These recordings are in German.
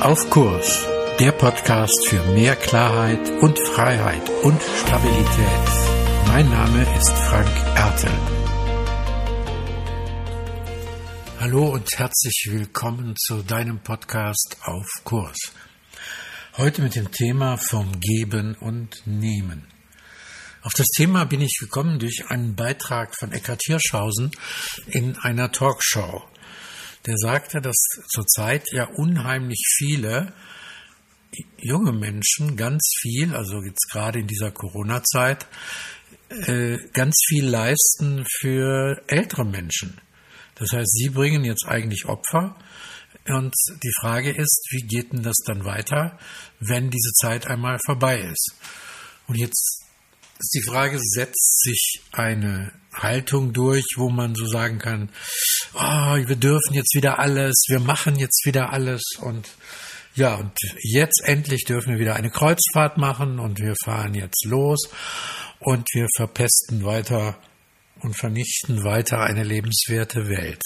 Auf Kurs, der Podcast für mehr Klarheit und Freiheit und Stabilität. Mein Name ist Frank Ertel. Hallo und herzlich willkommen zu deinem Podcast Auf Kurs. Heute mit dem Thema vom Geben und Nehmen. Auf das Thema bin ich gekommen durch einen Beitrag von Eckhard Hirschhausen in einer Talkshow der sagte, dass zurzeit ja unheimlich viele junge Menschen ganz viel, also jetzt gerade in dieser Corona-Zeit, äh, ganz viel leisten für ältere Menschen. Das heißt, sie bringen jetzt eigentlich Opfer. Und die Frage ist, wie geht denn das dann weiter, wenn diese Zeit einmal vorbei ist? Und jetzt ist die Frage, setzt sich eine Haltung durch, wo man so sagen kann, oh, wir dürfen jetzt wieder alles, wir machen jetzt wieder alles und ja, und jetzt endlich dürfen wir wieder eine Kreuzfahrt machen und wir fahren jetzt los und wir verpesten weiter und vernichten weiter eine lebenswerte Welt.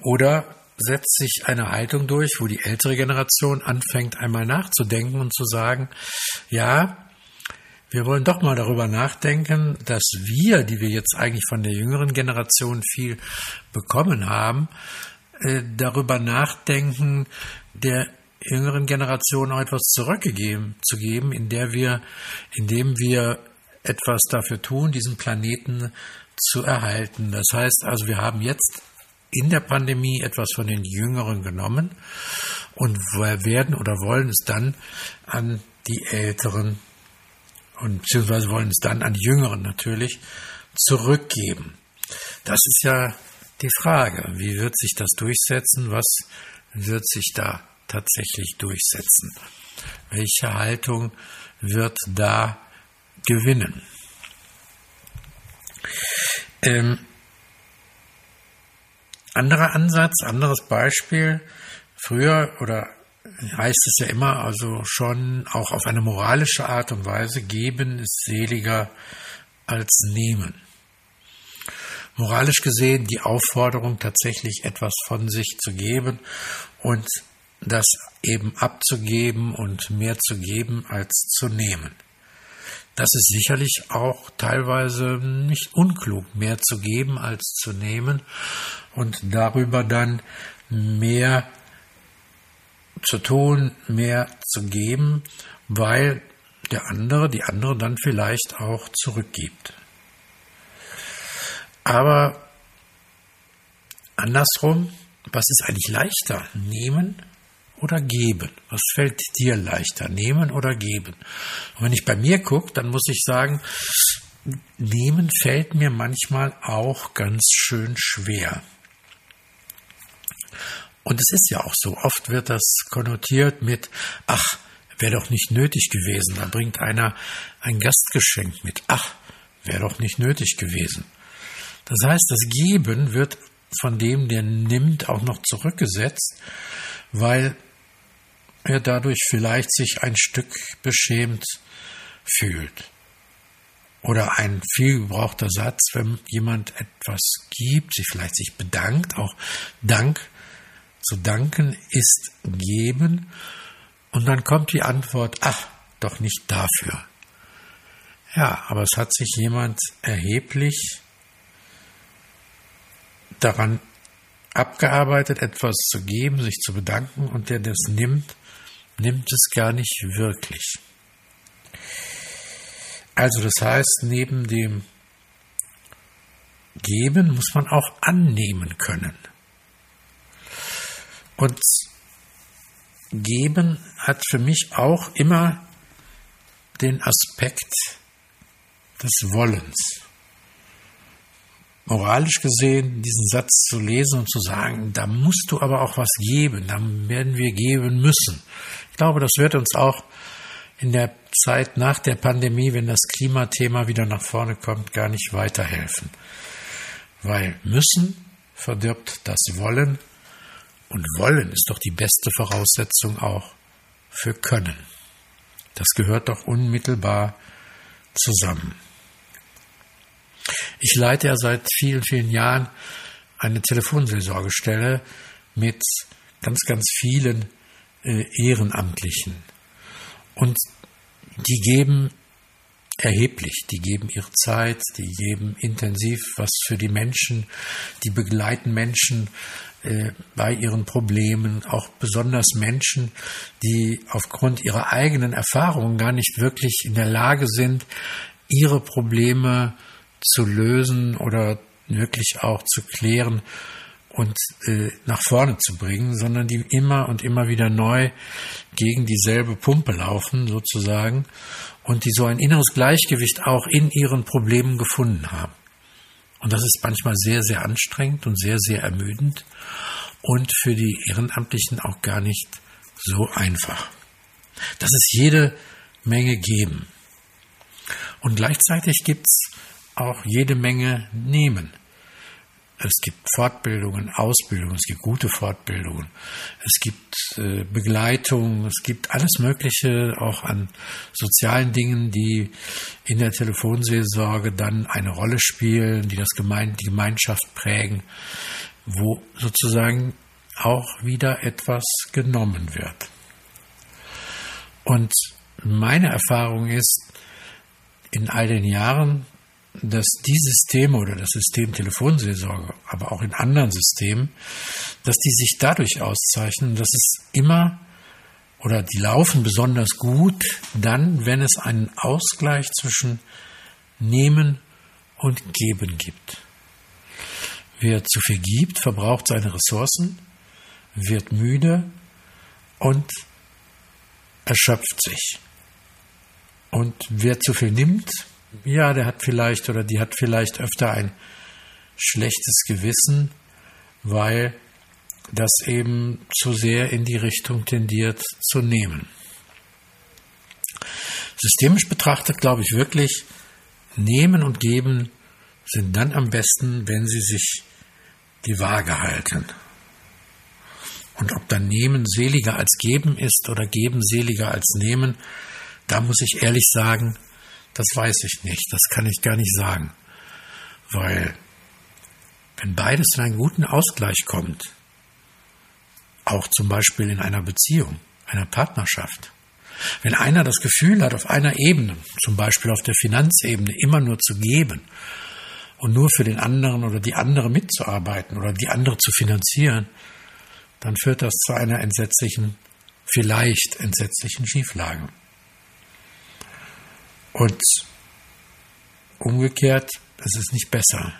Oder setzt sich eine Haltung durch, wo die ältere Generation anfängt einmal nachzudenken und zu sagen, ja, wir wollen doch mal darüber nachdenken, dass wir, die wir jetzt eigentlich von der jüngeren Generation viel bekommen haben, äh, darüber nachdenken, der jüngeren Generation auch etwas zurückgegeben zu geben, in der wir, indem wir etwas dafür tun, diesen Planeten zu erhalten. Das heißt also, wir haben jetzt in der Pandemie etwas von den Jüngeren genommen und werden oder wollen es dann an die Älteren und beziehungsweise wollen es dann an die Jüngeren natürlich zurückgeben. Das ist ja die Frage, wie wird sich das durchsetzen? Was wird sich da tatsächlich durchsetzen? Welche Haltung wird da gewinnen? Ähm, anderer Ansatz, anderes Beispiel. Früher oder heißt es ja immer, also schon auch auf eine moralische Art und Weise, geben ist seliger als nehmen. Moralisch gesehen die Aufforderung, tatsächlich etwas von sich zu geben und das eben abzugeben und mehr zu geben als zu nehmen. Das ist sicherlich auch teilweise nicht unklug, mehr zu geben als zu nehmen und darüber dann mehr zu tun, mehr zu geben, weil der andere, die andere dann vielleicht auch zurückgibt. Aber andersrum, was ist eigentlich leichter? Nehmen oder geben? Was fällt dir leichter? Nehmen oder geben? Und wenn ich bei mir gucke, dann muss ich sagen, nehmen fällt mir manchmal auch ganz schön schwer. Und es ist ja auch so, oft wird das konnotiert mit, ach, wäre doch nicht nötig gewesen. Da bringt einer ein Gastgeschenk mit. Ach, wäre doch nicht nötig gewesen. Das heißt, das Geben wird von dem, der nimmt, auch noch zurückgesetzt, weil er dadurch vielleicht sich ein Stück beschämt fühlt. Oder ein viel gebrauchter Satz, wenn jemand etwas gibt, sich vielleicht sich bedankt, auch Dank zu danken ist geben. Und dann kommt die Antwort, ach, doch nicht dafür. Ja, aber es hat sich jemand erheblich daran abgearbeitet, etwas zu geben, sich zu bedanken und der das nimmt, nimmt es gar nicht wirklich. Also das heißt, neben dem Geben muss man auch annehmen können. Und geben hat für mich auch immer den Aspekt des Wollens. Moralisch gesehen, diesen Satz zu lesen und zu sagen, da musst du aber auch was geben, da werden wir geben müssen. Ich glaube, das wird uns auch in der Zeit nach der Pandemie, wenn das Klimathema wieder nach vorne kommt, gar nicht weiterhelfen. Weil müssen verdirbt das Wollen und wollen ist doch die beste Voraussetzung auch für können. Das gehört doch unmittelbar zusammen. Ich leite ja seit vielen, vielen Jahren eine Telefonseelsorgestelle mit ganz, ganz vielen äh, Ehrenamtlichen. Und die geben erheblich, die geben ihre Zeit, die geben intensiv was für die Menschen, die begleiten Menschen bei ihren Problemen, auch besonders Menschen, die aufgrund ihrer eigenen Erfahrungen gar nicht wirklich in der Lage sind, ihre Probleme zu lösen oder wirklich auch zu klären und äh, nach vorne zu bringen, sondern die immer und immer wieder neu gegen dieselbe Pumpe laufen, sozusagen, und die so ein inneres Gleichgewicht auch in ihren Problemen gefunden haben. Und das ist manchmal sehr, sehr anstrengend und sehr, sehr ermüdend und für die Ehrenamtlichen auch gar nicht so einfach. Das ist jede Menge geben. Und gleichzeitig gibt's auch jede Menge nehmen. Es gibt Fortbildungen, Ausbildungen, es gibt gute Fortbildungen, es gibt äh, Begleitung, es gibt alles Mögliche auch an sozialen Dingen, die in der Telefonseelsorge dann eine Rolle spielen, die das Gemeinde, die Gemeinschaft prägen, wo sozusagen auch wieder etwas genommen wird. Und meine Erfahrung ist, in all den Jahren dass die Systeme oder das System Telefonseelsorge, aber auch in anderen Systemen, dass die sich dadurch auszeichnen, dass es immer oder die laufen besonders gut dann, wenn es einen Ausgleich zwischen Nehmen und Geben gibt. Wer zu viel gibt, verbraucht seine Ressourcen, wird müde und erschöpft sich. Und wer zu viel nimmt, ja, der hat vielleicht oder die hat vielleicht öfter ein schlechtes Gewissen, weil das eben zu sehr in die Richtung tendiert zu nehmen. Systemisch betrachtet glaube ich wirklich, nehmen und geben sind dann am besten, wenn sie sich die Waage halten. Und ob dann Nehmen seliger als Geben ist oder Geben seliger als Nehmen, da muss ich ehrlich sagen, das weiß ich nicht, das kann ich gar nicht sagen. Weil wenn beides in einen guten Ausgleich kommt, auch zum Beispiel in einer Beziehung, einer Partnerschaft, wenn einer das Gefühl hat, auf einer Ebene, zum Beispiel auf der Finanzebene, immer nur zu geben und nur für den anderen oder die andere mitzuarbeiten oder die andere zu finanzieren, dann führt das zu einer entsetzlichen, vielleicht entsetzlichen Schieflage. Und umgekehrt, es ist nicht besser.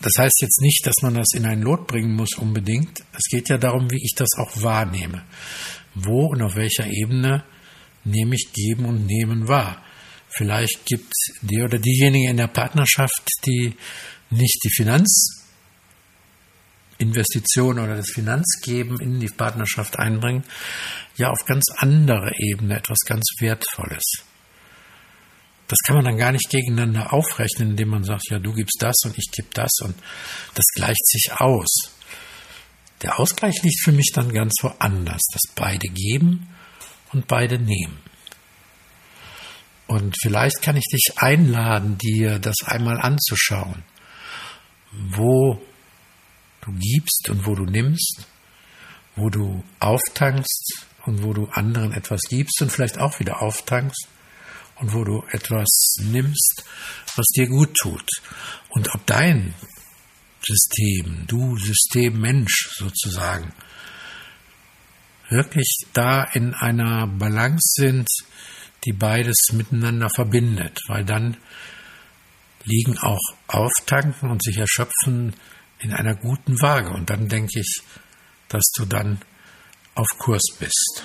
Das heißt jetzt nicht, dass man das in ein Lot bringen muss unbedingt. Es geht ja darum, wie ich das auch wahrnehme. Wo und auf welcher Ebene nehme ich Geben und Nehmen wahr. Vielleicht gibt der oder diejenige in der Partnerschaft, die nicht die Finanzinvestition oder das Finanzgeben in die Partnerschaft einbringen, ja auf ganz andere Ebene etwas ganz Wertvolles das kann man dann gar nicht gegeneinander aufrechnen, indem man sagt, ja, du gibst das und ich gebe das und das gleicht sich aus. Der Ausgleich liegt für mich dann ganz woanders, dass beide geben und beide nehmen. Und vielleicht kann ich dich einladen, dir das einmal anzuschauen, wo du gibst und wo du nimmst, wo du auftankst und wo du anderen etwas gibst und vielleicht auch wieder auftankst und wo du etwas nimmst, was dir gut tut. Und ob dein System, du Systemmensch sozusagen, wirklich da in einer Balance sind, die beides miteinander verbindet, weil dann liegen auch Auftanken und sich erschöpfen in einer guten Waage. Und dann denke ich, dass du dann auf Kurs bist.